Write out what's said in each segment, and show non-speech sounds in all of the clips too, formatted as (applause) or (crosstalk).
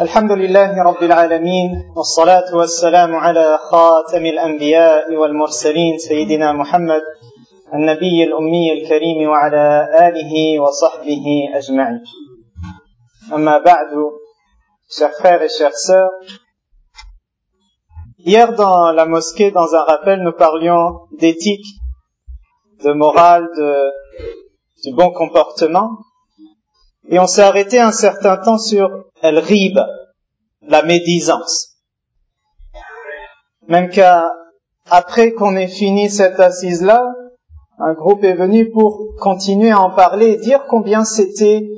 الحمد لله رب العالمين والصلاة والسلام على خاتم الأنبياء والمرسلين سيدنا محمد النبي الأمي الكريم وعلى آله وصحبه أجمعين. أما بعد chers frères hier dans la mosquée dans un rappel nous parlions d'éthique de morale de, du bon comportement. Et on s'est arrêté un certain temps sur el rib, la médisance. Même qu'après qu'on ait fini cette assise-là, un groupe est venu pour continuer à en parler et dire combien c'était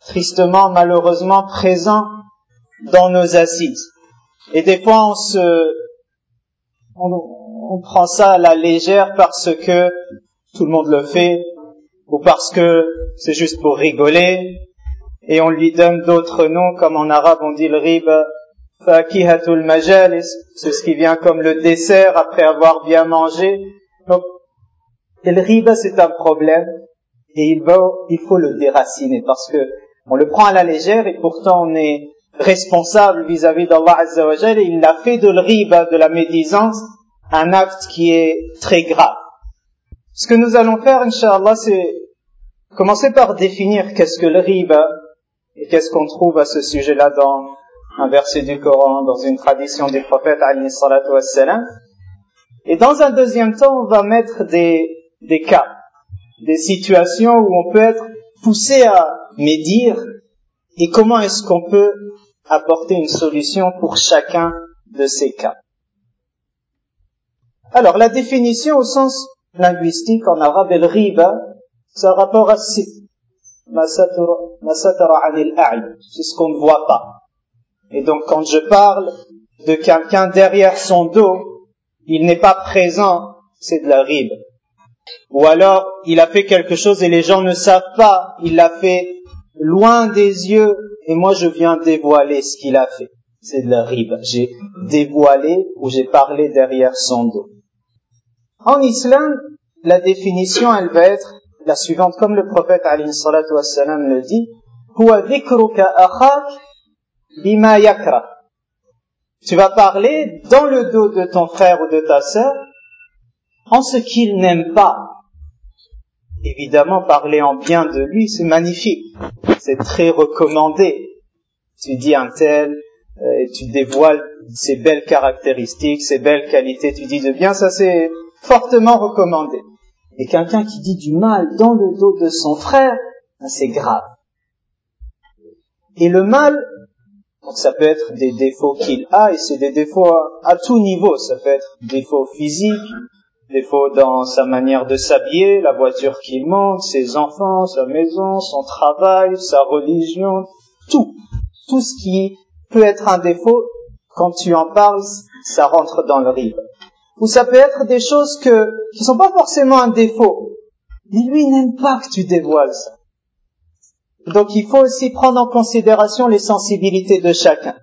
tristement, malheureusement présent dans nos assises. Et des fois, on se, on prend ça à la légère parce que tout le monde le fait, ou parce que c'est juste pour rigoler, et on lui donne d'autres noms, comme en arabe on dit le riba, fakihatul majalis, c'est ce qui vient comme le dessert après avoir bien mangé. Donc, le riba c'est un problème, et il, va, il faut le déraciner, parce que on le prend à la légère, et pourtant on est responsable vis-à-vis d'Allah Azzawajal, et il a fait de le riba, de la médisance, un acte qui est très grave. Ce que nous allons faire, Inch'Allah, c'est commencer par définir qu'est-ce que le riba et qu'est-ce qu'on trouve à ce sujet-là dans un verset du Coran, dans une tradition du prophète, Et dans un deuxième temps, on va mettre des, des cas, des situations où on peut être poussé à médire et comment est-ce qu'on peut apporter une solution pour chacun de ces cas. Alors, la définition au sens linguistique en arabe, el riba, c'est un rapport à sit. C'est ce qu'on ne voit pas. Et donc quand je parle de quelqu'un derrière son dos, il n'est pas présent, c'est de la ribe. Ou alors, il a fait quelque chose et les gens ne savent pas, il l'a fait loin des yeux et moi je viens dévoiler ce qu'il a fait. C'est de la ribe. J'ai dévoilé ou j'ai parlé derrière son dos. En islam, la définition, elle va être la suivante, comme le prophète wassalam le dit. Tu vas parler dans le dos de ton frère ou de ta sœur en ce qu'il n'aime pas. Évidemment, parler en bien de lui, c'est magnifique. C'est très recommandé. Tu dis un tel, euh, tu dévoiles ses belles caractéristiques, ses belles qualités, tu dis de bien, ça c'est fortement recommandé. Et quelqu'un qui dit du mal dans le dos de son frère, ben, c'est grave. Et le mal, ça peut être des défauts qu'il a, et c'est des défauts à, tout niveau. Ça peut être défauts physiques, défauts dans sa manière de s'habiller, la voiture qu'il monte, ses enfants, sa maison, son travail, sa religion, tout. Tout ce qui peut être un défaut, quand tu en parles, ça rentre dans le rive ou ça peut être des choses que, qui sont pas forcément un défaut. Mais lui n'aime pas que tu dévoiles ça. Donc il faut aussi prendre en considération les sensibilités de chacun.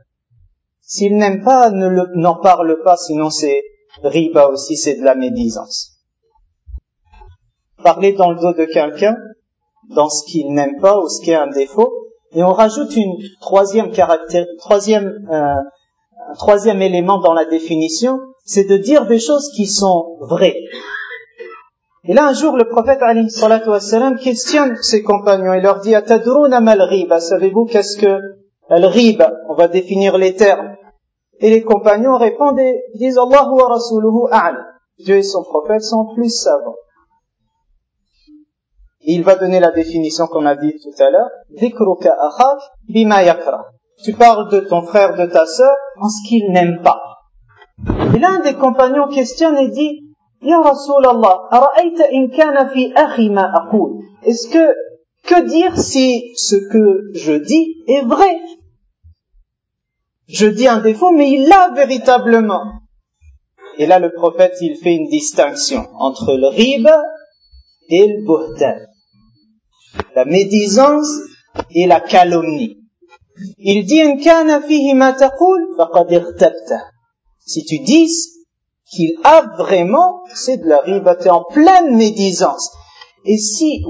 S'il n'aime pas, n'en parle pas, sinon c'est riba aussi, c'est de la médisance. Parler dans le dos de quelqu'un, dans ce qu'il n'aime pas ou ce qui est un défaut, et on rajoute une troisième caractère, troisième, euh, un troisième élément dans la définition, c'est de dire des choses qui sont vraies. Et là, un jour, le prophète, alayhi salatu questionne ses compagnons et leur dit, Atadruna mal riba, savez-vous qu'est-ce que le riba? On va définir les termes. Et les compagnons répondent et disent, Allahu wa. Dieu et son prophète sont plus savants. Il va donner la définition qu'on a dit tout à l'heure. Tu parles de ton frère, de ta sœur, en ce qu'il n'aime pas. Et l'un des compagnons questionne et dit, Ya Rasulallah. Est-ce que, que dire si ce que je dis est vrai? Je dis un défaut, mais il l'a véritablement. Et là, le prophète, il fait une distinction entre le riba et le buhtan. La médisance et la calomnie. Il dit, Si tu dis qu'il a vraiment, c'est de la riba, tu en pleine médisance. Et si,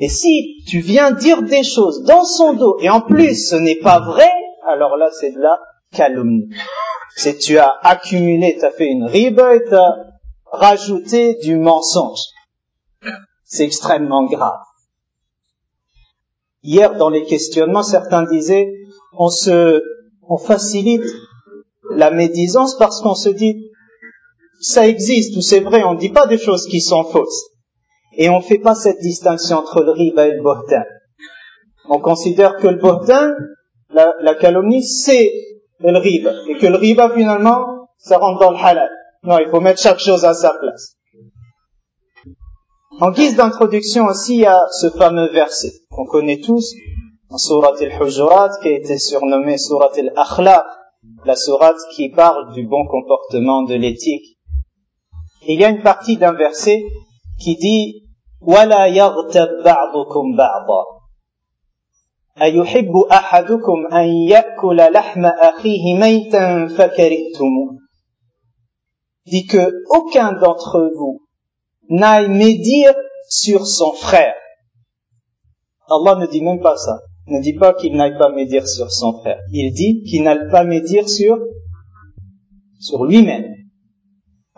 Et si tu viens dire des choses dans son dos et en plus ce n'est pas vrai, alors là c'est de la calomnie. C'est tu as accumulé, tu as fait une riba et tu as rajouté du mensonge. C'est extrêmement grave. Hier, dans les questionnements, certains disaient, on se, on facilite la médisance parce qu'on se dit, ça existe ou c'est vrai, on ne dit pas des choses qui sont fausses. Et on ne fait pas cette distinction entre le riba et le bohtan. On considère que le bohtan, la, la calomnie, c'est le riba. Et que le riba, finalement, ça rentre dans le halal. Non, il faut mettre chaque chose à sa place. En guise d'introduction aussi, il y a ce fameux verset qu'on connaît tous, en Surat al-Hujurat, qui a été surnommé Surat al-Akhlaq, la Surat qui parle du bon comportement, de l'éthique. Et il y a une partie d'un verset qui dit ولا يغتب بعضكم بعضا أيحب أحدكم أن يأكل لحم أخيه ميتا فكرهتموه dit que aucun d'entre vous n'aille médire sur son frère. Allah ne dit même pas ça. Ne dit pas qu'il n'aille pas médire sur son frère. Il dit qu'il n'aille pas médire sur, sur lui-même.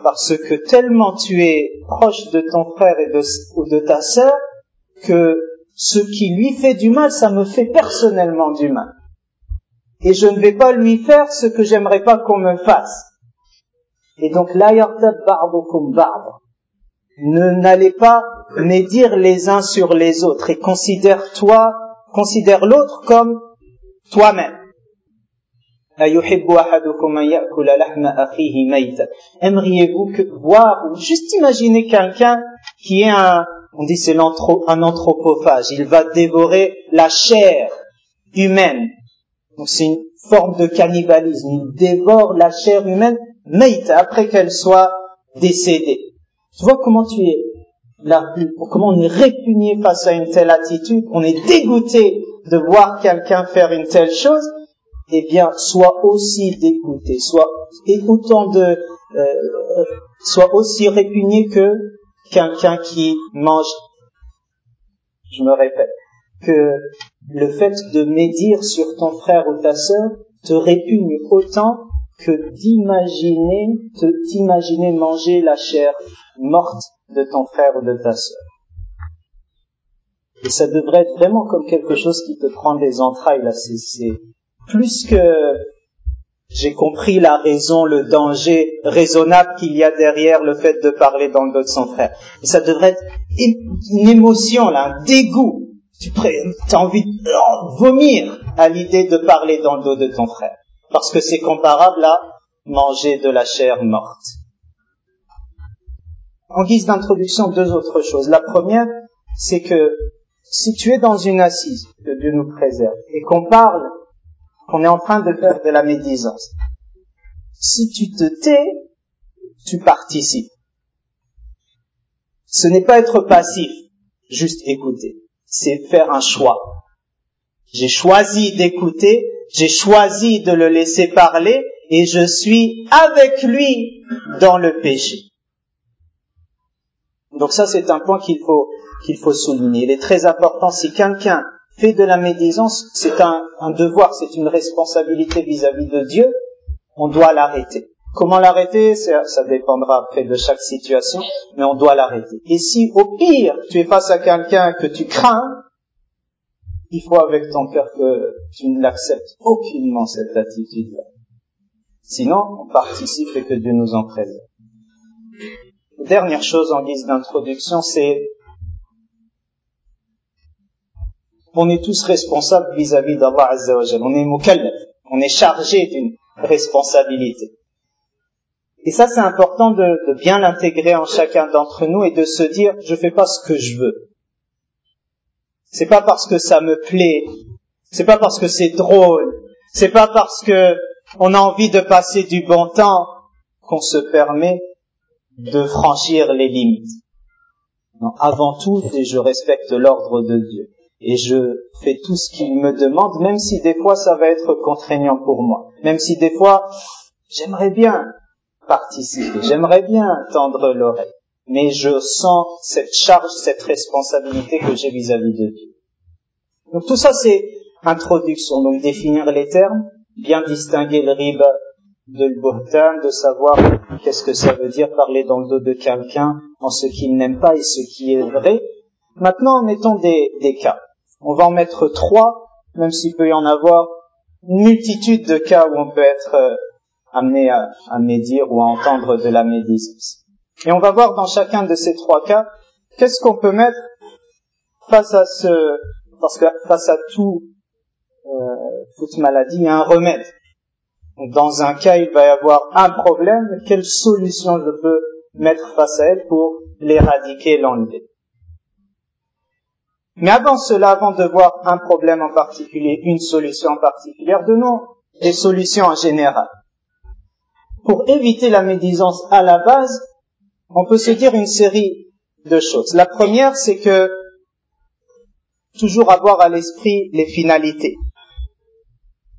Parce que tellement tu es proche de ton frère et de, ou de ta sœur que ce qui lui fait du mal, ça me fait personnellement du mal. Et je ne vais pas lui faire ce que j'aimerais pas qu'on me fasse. Et donc, la yartab ba'dukum ba'd. Ne n'allez pas médire les uns sur les autres et considère toi, considère l'autre comme toi-même. Aimeriez-vous que voir ou juste imaginer quelqu'un qui est un, on dit c'est un anthropophage, il va dévorer la chair humaine. Donc c'est une forme de cannibalisme, il dévore la chair humaine Meïta, après qu'elle soit décédée. Tu vois comment tu es là, comment on est répugné face à une telle attitude, on est dégoûté de voir quelqu'un faire une telle chose, eh bien, sois aussi dégoûté, soit et autant de, euh, soit aussi répugné que quelqu'un qui mange. Je me répète que le fait de médire sur ton frère ou ta sœur te répugne autant que d'imaginer, t'imaginer manger la chair morte de ton frère ou de ta sœur. Et ça devrait être vraiment comme quelque chose qui te prend des entrailles, là. C'est, plus que j'ai compris la raison, le danger raisonnable qu'il y a derrière le fait de parler dans le dos de son frère. Et ça devrait être une émotion, là, un dégoût. Tu as envie de vomir à l'idée de parler dans le dos de ton frère parce que c'est comparable à manger de la chair morte. En guise d'introduction, deux autres choses. La première, c'est que si tu es dans une assise, que Dieu nous préserve, et qu'on parle, qu'on est en train de faire de la médisance, si tu te tais, tu participes. Ce n'est pas être passif, juste écouter. C'est faire un choix. J'ai choisi d'écouter j'ai choisi de le laisser parler et je suis avec lui dans le péché. Donc ça, c'est un point qu'il faut, qu'il faut souligner. Il est très important. Si quelqu'un fait de la médisance, c'est un, devoir, c'est une responsabilité vis-à-vis de Dieu. On doit l'arrêter. Comment l'arrêter? Ça, dépendra après de chaque situation, mais on doit l'arrêter. Et si au pire, tu es face à quelqu'un que tu crains, il faut avec ton cœur que tu ne l'acceptes aucunement cette attitude-là. Sinon, on participe et que Dieu nous en préserve. Dernière chose en guise d'introduction, c'est on est tous responsables vis-à-vis d'Allah Azza On est mukallaf. On est chargé d'une responsabilité. Et ça, c'est important de, bien l'intégrer en chacun d'entre nous et de se dire, je fais pas ce que je veux. C'est pas parce que ça me plaît, c'est pas parce que c'est drôle, c'est pas parce que on a envie de passer du bon temps qu'on se permet de franchir les limites. Non, avant tout, je respecte l'ordre de Dieu. Et je fais tout ce qu'il me demande, même si des fois ça va être contraignant pour moi, même si des fois j'aimerais bien participer, j'aimerais bien tendre l'oreille. Mais je sens cette charge, cette responsabilité que j'ai vis-à-vis de Dieu. Donc tout ça c'est introduction, donc définir les termes, bien distinguer le riba de le de savoir qu'est-ce que ça veut dire parler dans le dos de quelqu'un en ce qu'il n'aime pas et ce qui est vrai. Maintenant, mettons des, des cas. On va en mettre trois, même s'il peut y en avoir une multitude de cas où on peut être euh, amené à, à médire ou à entendre de la médisance. Et on va voir dans chacun de ces trois cas, qu'est-ce qu'on peut mettre face à ce, parce que face à tout, euh, toute maladie, il y a un remède. Dans un cas, il va y avoir un problème, quelle solution je peux mettre face à elle pour l'éradiquer, l'enlever? Mais avant cela, avant de voir un problème en particulier, une solution en particulier, donnons des solutions en général. Pour éviter la médisance à la base, on peut se dire une série de choses. La première, c'est que toujours avoir à l'esprit les finalités.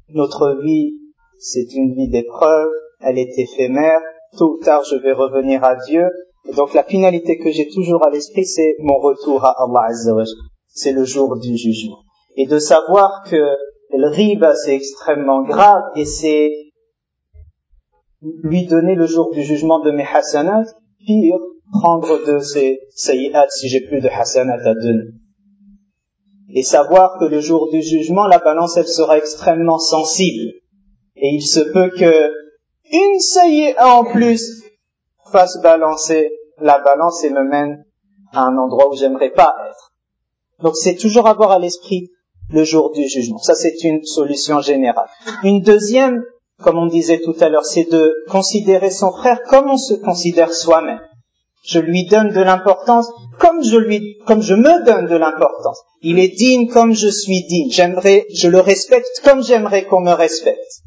Notre vie, c'est une vie d'épreuve, elle est éphémère, tôt ou tard je vais revenir à Dieu. Et donc la finalité que j'ai toujours à l'esprit, c'est mon retour à Allah Azza C'est le jour du jugement. Et de savoir que le riba, c'est extrêmement grave et c'est lui donner le jour du jugement de mes hasanat, pire, prendre de ses sayyat si j'ai plus de hasanat à donner. Et savoir que le jour du jugement, la balance, elle sera extrêmement sensible. Et il se peut que une sayyat en plus fasse balancer la balance et me mène à un endroit où j'aimerais pas être. Donc c'est toujours avoir à l'esprit le jour du jugement. Ça, c'est une solution générale. Une deuxième, comme on disait tout à l'heure, c'est de considérer son frère comme on se considère soi-même. Je lui donne de l'importance comme je me donne de l'importance. Il est digne comme je suis digne. J'aimerais, je le respecte comme j'aimerais qu'on me respecte.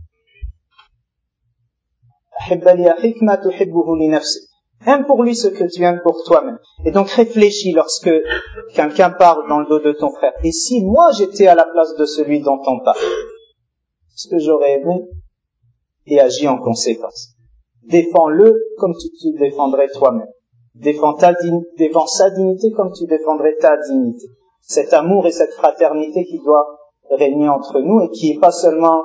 Aime pour lui ce que tu aimes pour toi-même. Et donc réfléchis lorsque quelqu'un parle dans le dos de ton frère. Et si moi j'étais à la place de celui dont on parle, ce que j'aurais aimé et agis en conséquence. Défends-le comme tu te défendrais toi-même. Défends, ta, défends sa dignité comme tu défendrais ta dignité. Cet amour et cette fraternité qui doit régner entre nous et qui est pas seulement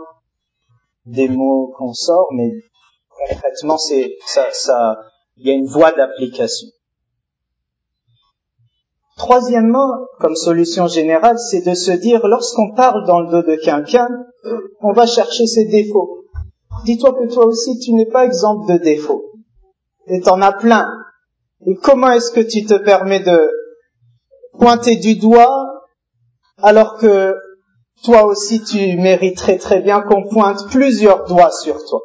des mots qu'on sort, mais concrètement, c'est il y a une voie d'application. Troisièmement, comme solution générale, c'est de se dire, lorsqu'on parle dans le dos de quelqu'un, on va chercher ses défauts. Dis-toi que toi aussi, tu n'es pas exemple de défauts. Et t'en as plein. Et comment est-ce que tu te permets de pointer du doigt alors que toi aussi tu mériterais très bien qu'on pointe plusieurs doigts sur toi?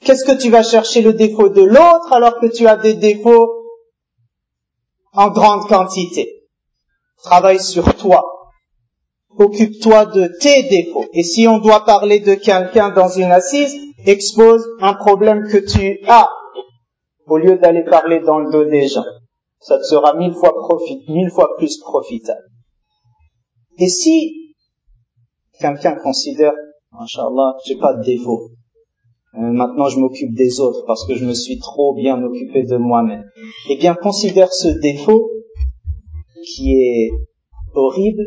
Qu'est-ce que tu vas chercher le défaut de l'autre alors que tu as des défauts en grande quantité? Travaille sur toi. Occupe-toi de tes défauts. Et si on doit parler de quelqu'un dans une assise, expose un problème que tu as au lieu d'aller parler dans le dos des gens. Ça te sera mille fois mille fois plus profitable. Et si quelqu'un considère, Inch'Allah, j'ai pas de défaut, euh, maintenant je m'occupe des autres parce que je me suis trop bien occupé de moi-même. Eh bien, considère ce défaut qui est horrible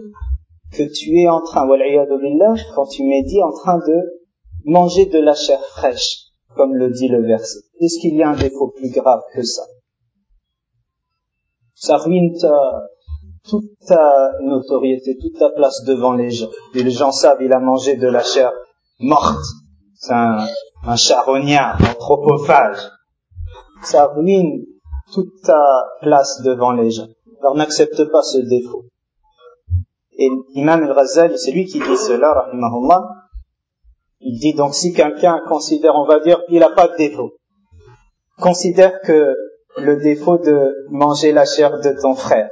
que tu es en train, quand tu médis, en train de manger de la chair fraîche comme le dit le verset. Est-ce qu'il y a un défaut plus grave que ça? Ça ruine toute ta notoriété, toute ta place devant les gens. Et les gens savent, il a mangé de la chair morte. C'est un, un charognard, un anthropophage. Ça ruine toute ta place devant les gens. Alors n'accepte pas ce défaut. Et l'imam al-Ghazali, c'est lui qui dit cela, rahimahullah, il dit donc si quelqu'un considère, on va dire, il n'a pas de défaut, considère que le défaut de manger la chair de ton frère.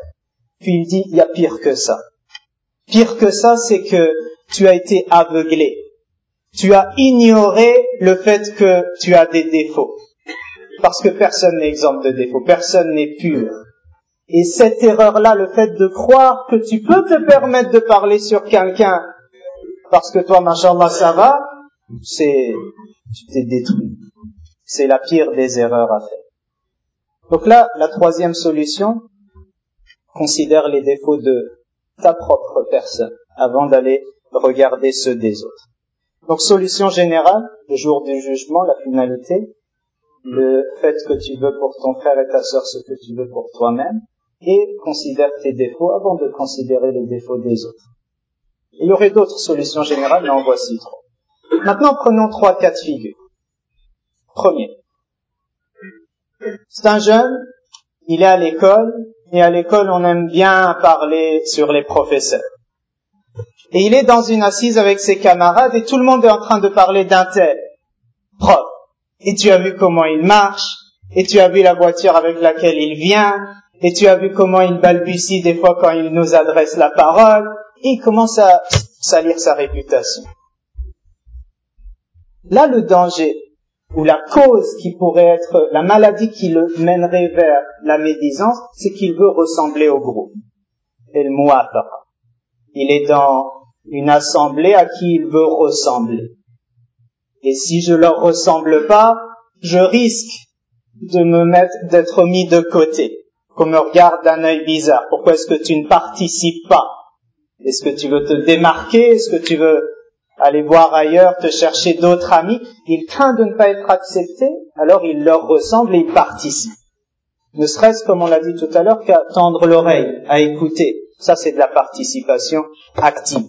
Puis il dit, il y a pire que ça. Pire que ça, c'est que tu as été aveuglé. Tu as ignoré le fait que tu as des défauts. Parce que personne n'est exempt de défauts, personne n'est pur. Et cette erreur-là, le fait de croire que tu peux te permettre de parler sur quelqu'un parce que toi, machallah, ça va, c'est, tu t'es détruit. C'est la pire des erreurs à faire. Donc là, la troisième solution considère les défauts de ta propre personne avant d'aller regarder ceux des autres. Donc solution générale, le jour du jugement, la finalité, le fait que tu veux pour ton frère et ta sœur ce que tu veux pour toi-même, et considère tes défauts avant de considérer les défauts des autres. Il y aurait d'autres solutions générales, mais en voici trois. Maintenant, prenons trois cas de figure. Premier. C'est un jeune, il est à l'école, et à l'école, on aime bien parler sur les professeurs. Et il est dans une assise avec ses camarades et tout le monde est en train de parler d'un tel prof. Et tu as vu comment il marche, et tu as vu la voiture avec laquelle il vient, et tu as vu comment il balbutie des fois quand il nous adresse la parole, il commence à salir sa réputation. Là, le danger, ou la cause qui pourrait être la maladie qui le mènerait vers la médisance, c'est qu'il veut ressembler au groupe. Et le Il est dans une assemblée à qui il veut ressembler. Et si je leur ressemble pas, je risque de me mettre, d'être mis de côté, qu'on me regarde d'un œil bizarre. Pourquoi est-ce que tu ne participes pas? Est-ce que tu veux te démarquer? Est-ce que tu veux aller voir ailleurs, te chercher d'autres amis, il craint de ne pas être accepté, alors il leur ressemble et il participe. Ne serait-ce, comme on l'a dit tout à l'heure, qu'à tendre l'oreille, à écouter. Ça, c'est de la participation active.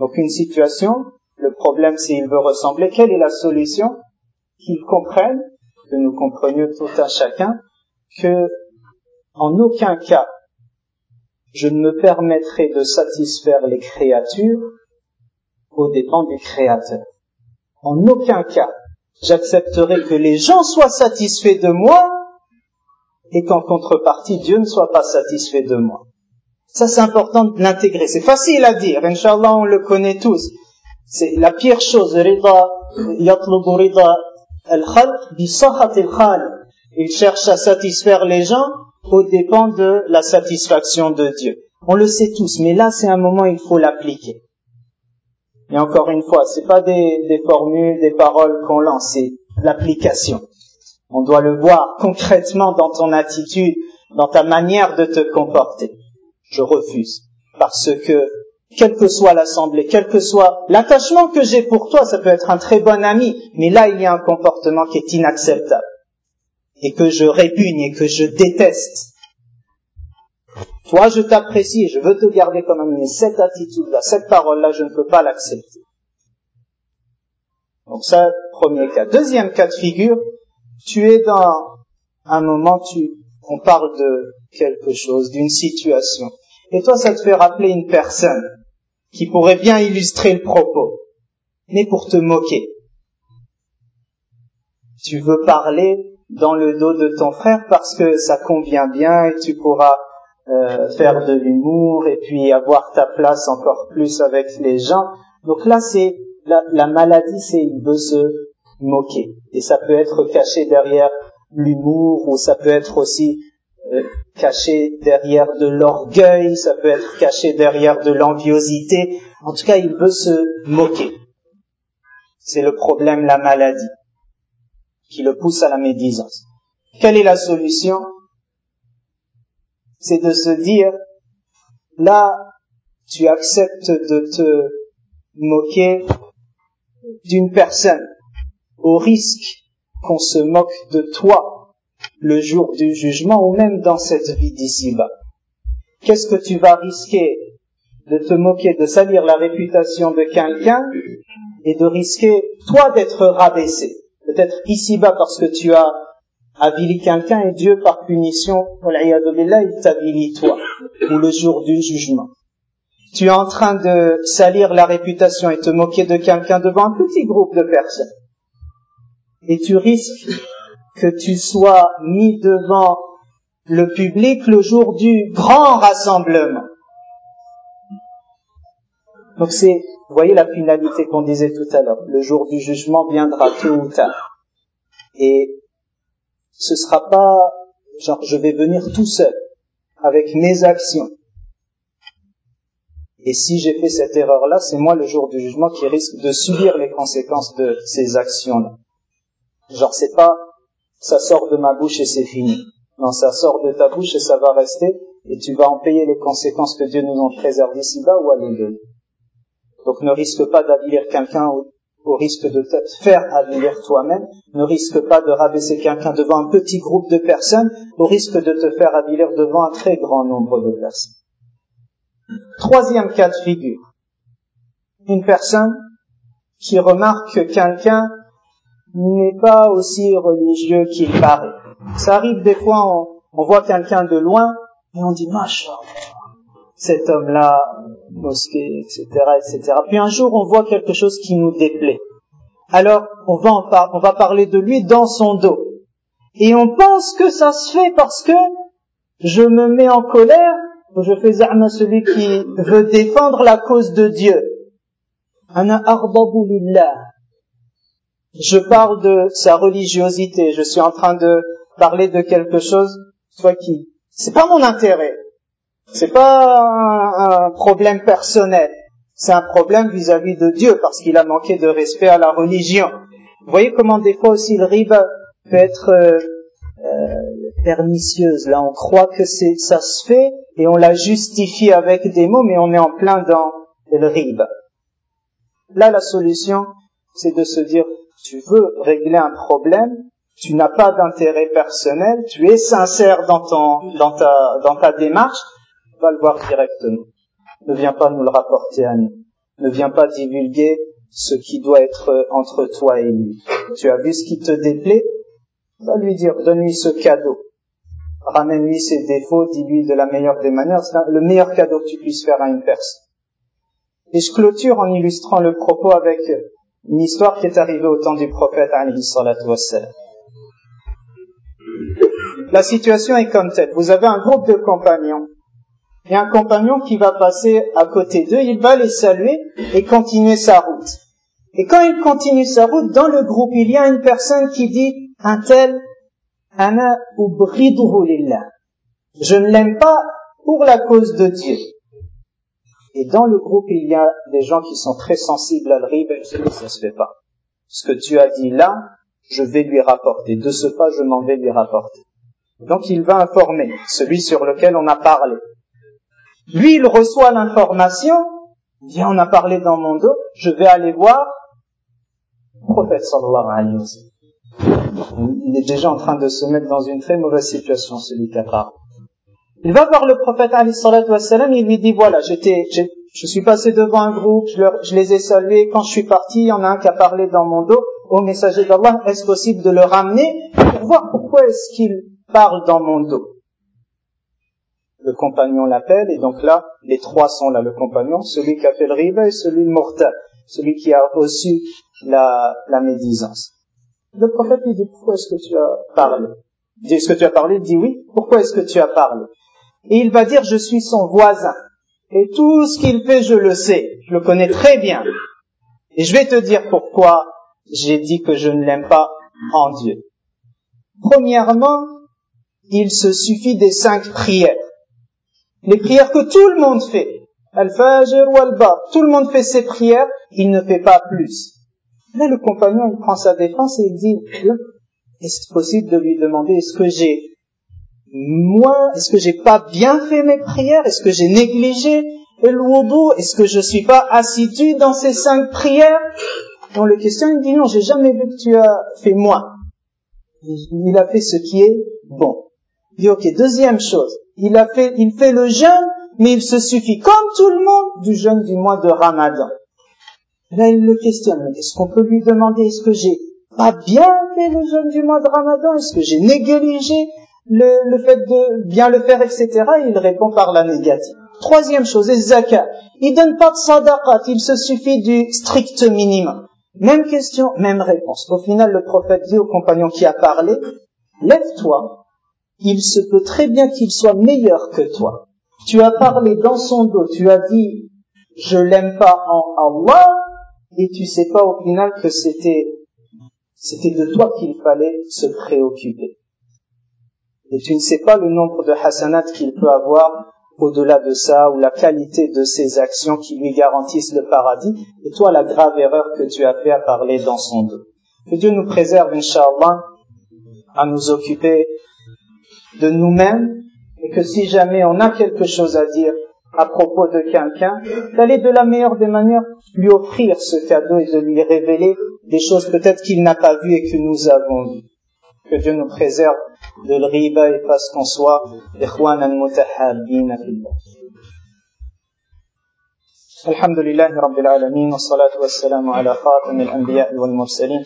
Donc une situation, le problème c'est il veut ressembler, quelle est la solution? Qu'il comprenne, que nous comprenions tout un chacun, que en aucun cas je ne me permettrai de satisfaire les créatures aux dépens du Créateur. En aucun cas, j'accepterai que les gens soient satisfaits de moi et qu'en contrepartie, Dieu ne soit pas satisfait de moi. Ça, c'est important de l'intégrer. C'est facile à dire. Inch'Allah, on le connaît tous. C'est la pire chose. Il cherche à satisfaire les gens au dépend de la satisfaction de Dieu. On le sait tous, mais là c'est un moment où il faut l'appliquer. Et encore une fois, c'est pas des formules, des paroles qu'on lance, c'est l'application. On doit le voir (laughs) concrètement dans ton attitude, dans ta manière de te comporter. Je refuse. Parce que, quelle que soit l'assemblée, quel que soit l'attachement que j'ai pour toi, ça peut être un très bon ami, mais là il y a un comportement qui est inacceptable et que je répugne et que je déteste. Toi, je t'apprécie et je veux te garder comme ami, mais cette attitude-là, cette parole-là, je ne peux pas l'accepter. Donc ça, premier cas. Deuxième cas de figure, tu es dans un moment, tu, on parle de quelque chose, d'une situation, et toi, ça te fait rappeler une personne qui pourrait bien illustrer le propos, mais pour te moquer. Tu veux parler dans le dos de ton frère parce que ça convient bien et tu pourras euh, faire de l'humour et puis avoir ta place encore plus avec les gens. Donc là, c'est la, la, maladie, c'est il veut se moquer et ça peut être caché derrière l'humour ou ça peut être aussi caché derrière de l'orgueil, ça peut être caché derrière de l'enviosité. En tout cas, il veut se moquer. C'est le problème, la maladie qui le pousse à la médisance. Quelle est la solution? C'est de se dire, là, tu acceptes de te moquer d'une personne au risque qu'on se moque de toi le jour du jugement ou même dans cette vie d'ici-bas. Qu'est-ce que tu vas risquer de te moquer, de salir la réputation de quelqu'un et de risquer toi d'être rabaissé peut-être ici-bas parce que tu as avili quelqu'un et Dieu par punition, il t'avilit toi, ou le jour du jugement. Tu es en train de salir la réputation et te moquer de quelqu'un devant un petit groupe de personnes. Et tu risques que tu sois mis devant le public le jour du grand rassemblement. Donc c'est voyez la finalité qu'on disait tout à l'heure. Le jour du jugement viendra tôt ou tard. Et ce sera pas genre je vais venir tout seul avec mes actions. Et si j'ai fait cette erreur-là, c'est moi le jour du jugement qui risque de subir les conséquences de ces actions-là. Genre c'est pas ça sort de ma bouche et c'est fini. Non, ça sort de ta bouche et ça va rester et tu vas en payer les conséquences que Dieu nous en préserve ici-bas ou à l'au Donc ne risque pas d'avilir quelqu'un au, risque de te faire avilir toi-même. Ne risque pas de rabaisser quelqu'un devant un petit groupe de personnes au risque de te faire avilir devant un très grand nombre de personnes. Troisième cas de figure. Une personne qui remarque que quelqu'un n'est pas aussi religieux qu'il paraît. Ça arrive des fois, on, on voit quelqu'un de loin et on dit, machin, cet homme-là, mosquée, etc., etc. Puis un jour, on voit quelque chose qui nous déplaît. Alors, on va, en par on va parler de lui dans son dos. Et on pense que ça se fait parce que je me mets en colère, je fais à celui qui veut défendre la cause de Dieu. Ana Je parle de sa religiosité, je suis en train de parler de quelque chose, soit qui, c'est pas mon intérêt, c'est pas un, problème personnel, c'est un problème vis-à-vis de Dieu parce qu'il a manqué de respect à la religion. Vous voyez comment des fois aussi le riba peut être euh, euh, pernicieuse. Là, on croit que ça se fait et on la justifie avec des mots, mais on est en plein dans le riba. Là, la solution, c'est de se dire, tu veux régler un problème, tu n'as pas d'intérêt personnel, tu es sincère dans, ton, dans, ta, dans ta démarche, va le voir directement. Ne viens pas nous le rapporter à nous. Ne viens pas divulguer ce qui doit être entre toi et lui. Tu as vu ce qui te déplaît? Va lui dire, donne-lui ce cadeau. Ramène-lui ses défauts, dis-lui de la meilleure des manières. C'est le meilleur cadeau que tu puisses faire à une personne. Et je clôture en illustrant le propos avec une histoire qui est arrivée au temps du prophète. La situation est comme telle. Vous avez un groupe de compagnons. Et un compagnon qui va passer à côté d'eux, il va les saluer et continuer sa route. Et quand il continue sa route, dans le groupe, il y a une personne qui dit, un tel, ana lillah. Je ne l'aime pas pour la cause de Dieu. Et dans le groupe, il y a des gens qui sont très sensibles à le riba et ça se fait pas. Ce que tu as dit là, je vais lui rapporter. De ce pas, je m'en vais lui rapporter. Donc il va informer celui sur lequel on a parlé. Lui, il reçoit l'information, Viens, on a parlé dans mon dos, je vais aller voir le prophète sallallahu alayhi wa sallam. Il est déjà en train de se mettre dans une très mauvaise situation, celui qui a parlé. Il va voir le prophète alayhi wa sallam, il lui dit, voilà, j'étais, je suis passé devant un groupe, je, les ai salués, quand je suis parti, il y en a un qui a parlé dans mon dos, au messager d'Allah, est-ce possible de le ramener pour voir pourquoi est-ce qu'il parle dans mon dos? Le compagnon l'appelle, et donc là, les trois sont là, le compagnon, celui qui a fait le riba et celui mortel, celui qui a reçu la, la médisance. Le prophète lui dit, pourquoi est-ce que tu as parlé? Est-ce que tu as parlé? Dit oui, pourquoi est-ce que tu as parlé? Et il va dire, je suis son voisin, et tout ce qu'il fait, je le sais, je le connais très bien. Et je vais te dire pourquoi j'ai dit que je ne l'aime pas en Dieu. Premièrement, il se suffit des cinq prières les prières que tout le monde fait. Al-Fajr ou Al-Ba. Tout le monde fait ses prières, il ne fait pas plus. Là, le compagnon, prend sa défense et il dit, est-ce possible de lui demander, est-ce que j'ai, moi, est-ce que j'ai pas bien fait mes prières? Est-ce que j'ai négligé le wudu? Est-ce que je suis pas assidu dans ces cinq prières? Dans le question, il dit non, j'ai jamais vu que tu as fait moins. Il a fait ce qui est bon. Il dit ok, deuxième chose il a fait, il fait le jeûne, mais il se suffit, comme tout le monde, du jeûne du mois de Ramadan. Là, il le questionne. Est-ce qu'on peut lui demander, est-ce que j'ai pas bien fait le jeûne du mois de Ramadan? Est-ce que j'ai négligé le, le, fait de bien le faire, etc. Et il répond par la négative. Troisième chose, est zakat. Il donne pas de sadaqat, il se suffit du strict minimum. Même question, même réponse. Au final, le prophète dit au compagnon qui a parlé, lève-toi, il se peut très bien qu'il soit meilleur que toi. Tu as parlé dans son dos, tu as dit, je l'aime pas en Allah, et tu sais pas au final que c'était, c'était de toi qu'il fallait se préoccuper. Et tu ne sais pas le nombre de hasanat qu'il peut avoir au-delà de ça, ou la qualité de ses actions qui lui garantissent le paradis, et toi la grave erreur que tu as fait à parler dans son dos. Que Dieu nous préserve, Inch'Allah, à nous occuper de nous-mêmes et que si jamais on a quelque chose à dire à propos de quelqu'un, d'aller de la meilleure des manières lui offrir ce cadeau et de lui révéler des choses peut-être qu'il n'a pas vues et que nous avons vues. Que Dieu nous préserve de le riba et fasse qu'on soit ikhwanan mutahabbina fillah. الحمد لله رب العالمين والصلاة والسلام على خاتم الأنبياء والمرسلين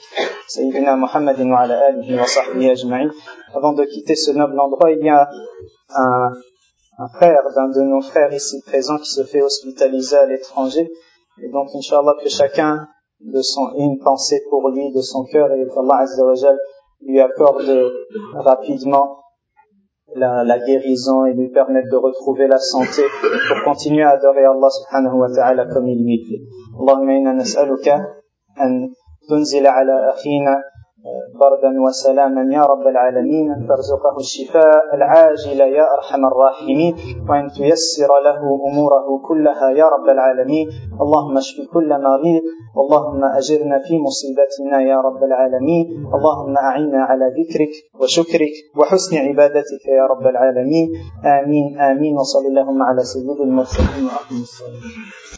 سيدنا محمد وعلى آله وصحبه أجمعين Avant de quitter ce noble endroit, il y a un, un frère d'un de nos frères ici présents qui se fait hospitaliser à l'étranger. Et donc, Inch'Allah, que chacun de son, une pensée pour lui, de son cœur, et qu'Allah Azza wa Jal lui accorde rapidement la, la, guérison et lui permettre de retrouver la santé pour continuer à adorer Allah subhanahu wa ta'ala comme il lui plaît. Allahumma inna nas'aluka an tunzila ala بردا وسلاما يا رب العالمين أن ترزقه الشفاء العاجل يا أرحم الراحمين وأن تيسر له أموره كلها يا رب العالمين. اللهم اشف كل مريض اللهم أجرنا في مصيبتنا يا رب العالمين. اللهم أعنا على ذكرك وشكرك وحسن عبادتك يا رب العالمين. آمين آمين وصل اللهم على سيد المرسلين وأقم الصلاة.